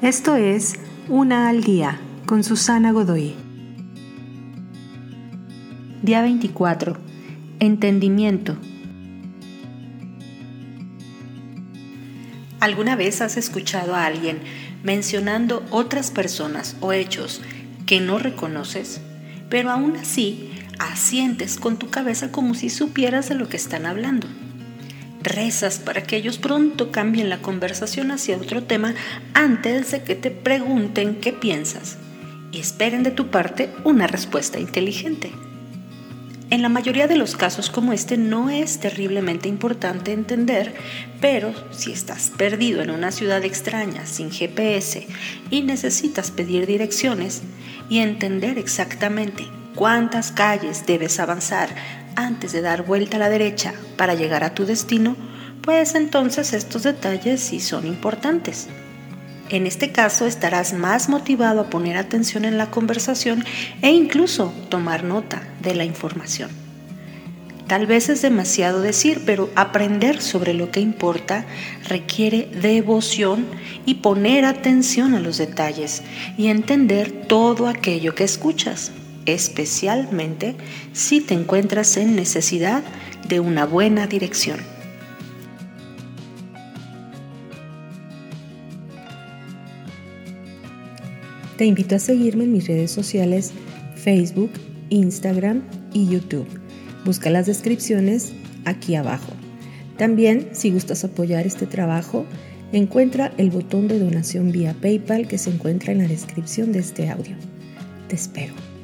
Esto es Una al Día con Susana Godoy. Día 24. Entendimiento. ¿Alguna vez has escuchado a alguien mencionando otras personas o hechos que no reconoces, pero aún así asientes con tu cabeza como si supieras de lo que están hablando? Rezas para que ellos pronto cambien la conversación hacia otro tema antes de que te pregunten qué piensas y esperen de tu parte una respuesta inteligente. En la mayoría de los casos como este no es terriblemente importante entender, pero si estás perdido en una ciudad extraña sin GPS y necesitas pedir direcciones y entender exactamente cuántas calles debes avanzar antes de dar vuelta a la derecha para llegar a tu destino, pues entonces estos detalles sí son importantes. En este caso estarás más motivado a poner atención en la conversación e incluso tomar nota de la información. Tal vez es demasiado decir, pero aprender sobre lo que importa requiere devoción y poner atención a los detalles y entender todo aquello que escuchas especialmente si te encuentras en necesidad de una buena dirección. Te invito a seguirme en mis redes sociales Facebook, Instagram y YouTube. Busca las descripciones aquí abajo. También, si gustas apoyar este trabajo, encuentra el botón de donación vía PayPal que se encuentra en la descripción de este audio. Te espero.